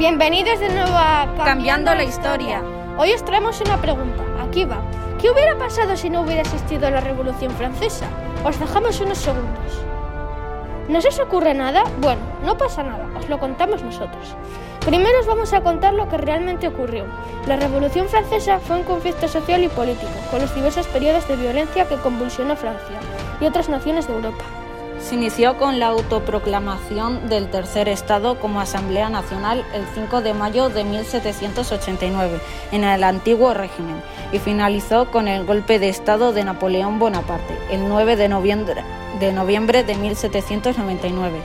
Bienvenidos de nuevo a Cambiando, la historia. Hoy os traemos una pregunta. Aquí va. ¿Qué hubiera pasado si no hubiera existido la Revolución Francesa? Os dejamos unos segundos. ¿No se os ocurre nada? Bueno, no pasa nada, os lo contamos nosotros. Primero os vamos a contar lo que realmente ocurrió. La Revolución Francesa fue un conflicto social y político, con los diversos periodos de violencia que convulsionó Francia y otras naciones de Europa. Se inició con la autoproclamación del Tercer Estado como Asamblea Nacional el 5 de mayo de 1789 en el antiguo régimen y finalizó con el golpe de Estado de Napoleón Bonaparte el 9 de noviembre de, noviembre de 1799.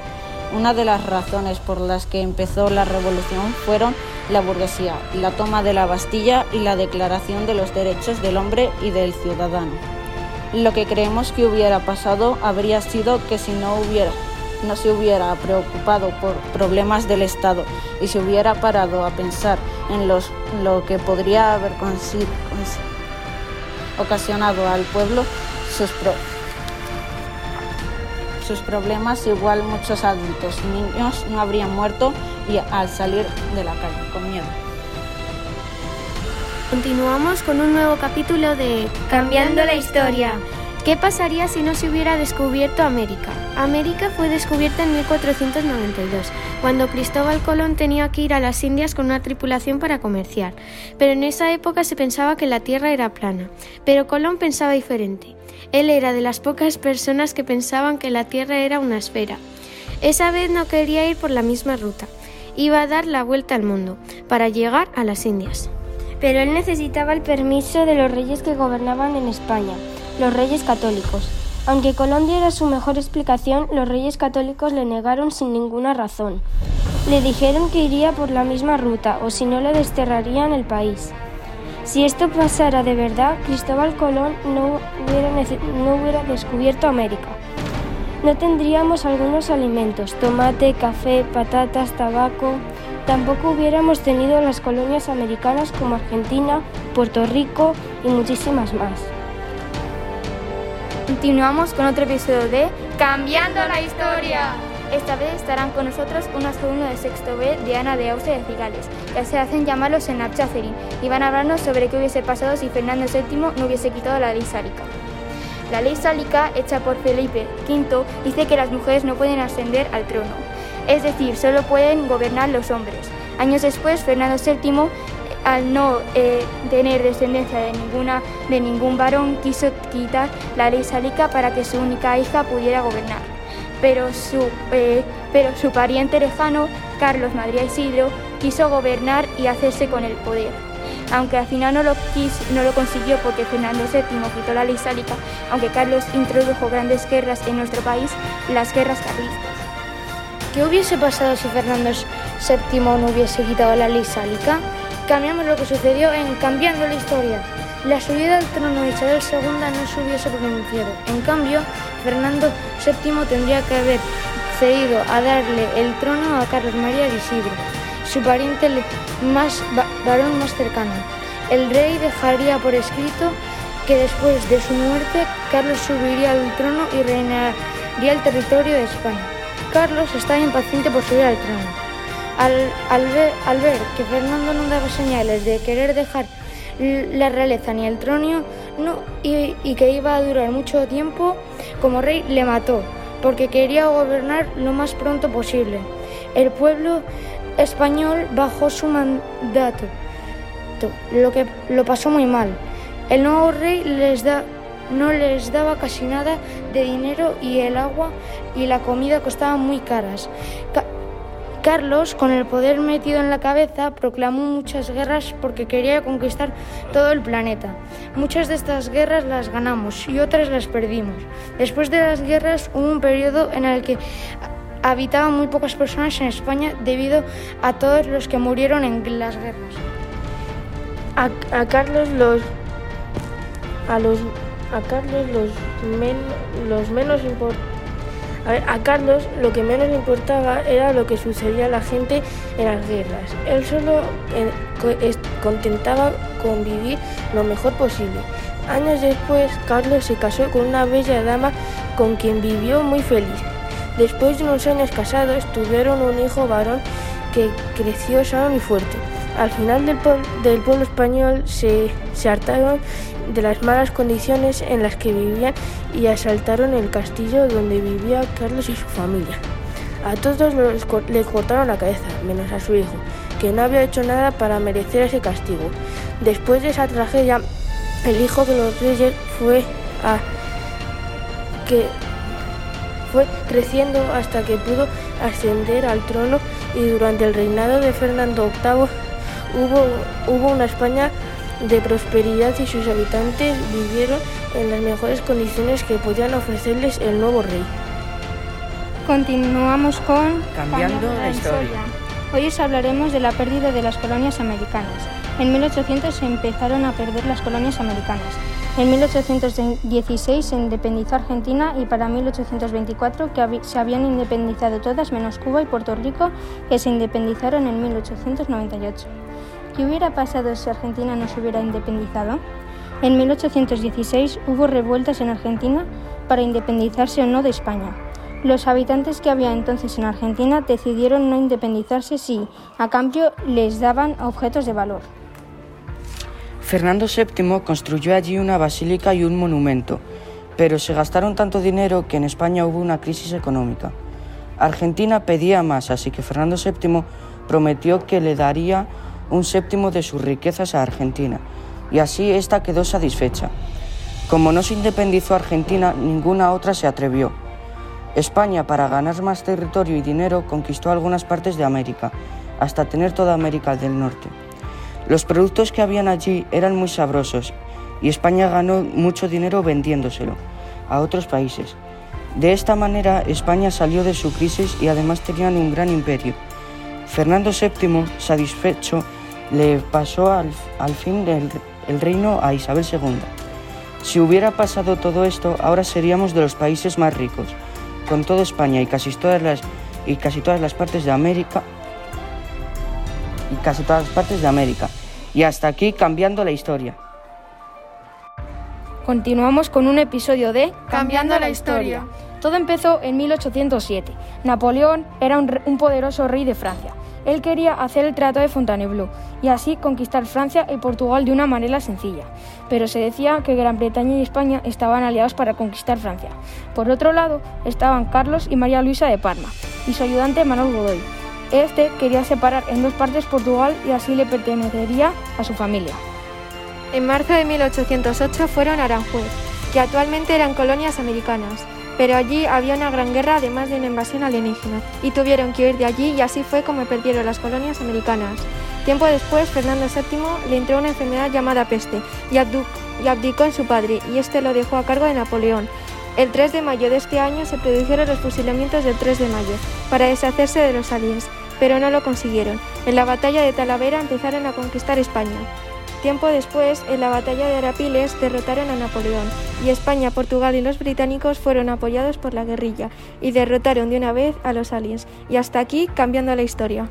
Una de las razones por las que empezó la revolución fueron la burguesía, la toma de la Bastilla y la declaración de los derechos del hombre y del ciudadano. Lo que creemos que hubiera pasado habría sido que si no hubiera no se hubiera preocupado por problemas del Estado y se hubiera parado a pensar en los, lo que podría haber ocasionado al pueblo sus, sus problemas, igual muchos adultos y niños no habrían muerto y al salir de la calle con miedo. Continuamos con un nuevo capítulo de Cambiando la historia. ¿Qué pasaría si no se hubiera descubierto América? América fue descubierta en 1492, cuando Cristóbal Colón tenía que ir a las Indias con una tripulación para comerciar. Pero en esa época se pensaba que la Tierra era plana. Pero Colón pensaba diferente. Él era de las pocas personas que pensaban que la Tierra era una esfera. Esa vez no quería ir por la misma ruta. Iba a dar la vuelta al mundo para llegar a las Indias pero él necesitaba el permiso de los reyes que gobernaban en España, los reyes católicos. Aunque Colón diera su mejor explicación, los reyes católicos le negaron sin ninguna razón. Le dijeron que iría por la misma ruta o si no le desterrarían el país. Si esto pasara de verdad, Cristóbal Colón no hubiera, no hubiera descubierto América. No tendríamos algunos alimentos, tomate, café, patatas, tabaco, tampoco hubiéramos tenido las colonias americanas como Argentina, Puerto Rico y muchísimas más. Continuamos con otro episodio de Cambiando la Historia. Esta vez estarán con nosotros unos alumnos de sexto B de Ana de Austria de Cigales, que se hacen llamar los Senapchacerin, y van a hablarnos sobre qué hubiese pasado si Fernando VII no hubiese quitado la ley sálica. La ley sálica, hecha por Felipe V, dice que las mujeres no pueden ascender al trono es decir, solo pueden gobernar los hombres. Años después, Fernando VII, al no eh, tener descendencia de, ninguna, de ningún varón, quiso quitar la ley sálica para que su única hija pudiera gobernar. Pero su, eh, pero su pariente lejano, Carlos Madrid Isidro, quiso gobernar y hacerse con el poder. Aunque al final no lo, no lo consiguió porque Fernando VII quitó la ley sálica, aunque Carlos introdujo grandes guerras en nuestro país, las guerras carlistas. ¿Qué hubiese pasado si Fernando VII no hubiese quitado la ley sálica? Cambiamos lo que sucedió en Cambiando la Historia. La subida al trono de Isabel II no se hubiese pronunciado. En cambio, Fernando VII tendría que haber cedido a darle el trono a Carlos María de Isidro, su pariente más varón más cercano. El rey dejaría por escrito que después de su muerte Carlos subiría al trono y reinaría el territorio de España. Carlos estaba impaciente por subir al trono. Al, ver, que Fernando no daba señales de querer dejar la realeza ni el trono y, que iba a durar mucho tiempo como rey, le mató, porque quería gobernar lo más pronto posible. El pueblo español bajó su mandato, lo que lo pasó muy mal. El nuevo rey les da no les daba casi nada de dinero y el agua y la comida costaban muy caras. Carlos, con el poder metido en la cabeza, proclamó muchas guerras porque quería conquistar todo el planeta. Muchas de estas guerras las ganamos y otras las perdimos. Después de las guerras hubo un periodo en el que habitaban muy pocas personas en España debido a todos los que murieron en las guerras. A, Carlos los a los a Carlos los, los menos a, Carlos lo que menos le importaba era lo que sucedía a la gente en las guerras. Él solo eh, contentaba con vivir lo mejor posible. Años después, Carlos se casó con una bella dama con quien vivió muy feliz. Después de unos años casados, tuvieron un hijo varón que creció sano y fuerte. Al final del, pueblo español se, se hartaron de las malas condiciones en las que vivían y asaltaron el castillo donde vivía Carlos y su familia. A todos los, le cortaron la cabeza, menos a su hijo, que no había hecho nada para merecer ese castigo. Después de esa tragedia, el hijo de los reyes fue que fue creciendo hasta que pudo ascender al trono y durante el reinado de Fernando VIII hubo, hubo una España de prosperidad y sus habitantes vivieron en las mejores condiciones que podían ofrecerles el nuevo rey. Continuamos con Cambiando la historia. Hoy os hablaremos de la pérdida de las colonias americanas. En 1800 se empezaron a perder las colonias americanas. En 1816 se independizó Argentina y para 1824 que se habían independizado todas menos Cuba y Puerto Rico que se independizaron en 1898. ¿Qué hubiera pasado si Argentina no se hubiera independizado? En 1816 hubo revueltas en Argentina para independizarse o no de España. Los habitantes que había entonces en Argentina decidieron no independizarse si, a cambio, les daban objetos de valor. Fernando VII construyó allí una basílica y un monumento, pero se gastaron tanto dinero que en España hubo una crisis económica. Argentina pedía más, así que Fernando VII prometió que le daría un séptimo de sus riquezas a Argentina, y así ésta quedó satisfecha. Como no se independizó Argentina, ninguna otra se atrevió. España, para ganar más territorio y dinero, conquistó algunas partes de América, hasta tener toda América del Norte. Los productos que habían allí eran muy sabrosos y España ganó mucho dinero vendiéndoselo a otros países. De esta manera España salió de su crisis y además tenían un gran imperio. Fernando VII, satisfecho, le pasó al, fin del, el reino a Isabel II. Si hubiera pasado todo esto, ahora seríamos de los países más ricos, con toda España y casi todas las, y casi todas las partes de América y casi todas las partes de América. Y hasta aquí cambiando la historia. Continuamos con un episodio de Cambiando la historia. Todo empezó en 1807. Napoleón era un, un, poderoso rey de Francia. Él quería hacer el Tratado de Fontainebleau y así conquistar Francia y Portugal de una manera sencilla. Pero se decía que Gran Bretaña y España estaban aliados para conquistar Francia. Por otro lado, estaban Carlos y María Luisa de Parma y su ayudante Manuel Godoy. Este quería separar en dos partes Portugal y así le pertenecería a su familia. En marzo de 1808 fueron a Aranjuez, que actualmente eran colonias americanas, pero allí había una gran guerra además de una invasión alienígena, y tuvieron que huir de allí y así fue como perdieron las colonias americanas. Tiempo después, Fernando VII le entró una enfermedad llamada peste y, y abdicó en su padre, y este lo dejó a cargo de Napoleón, el 3 de mayo de este año se produjeron los fusilamientos del 3 de mayo para deshacerse de los aliens, pero no lo consiguieron. En la batalla de Talavera empezaron a conquistar España. Tiempo después, en la batalla de Arapiles, derrotaron a Napoleón, y España, Portugal y los británicos fueron apoyados por la guerrilla, y derrotaron de una vez a los aliens. Y hasta aquí cambiando la historia.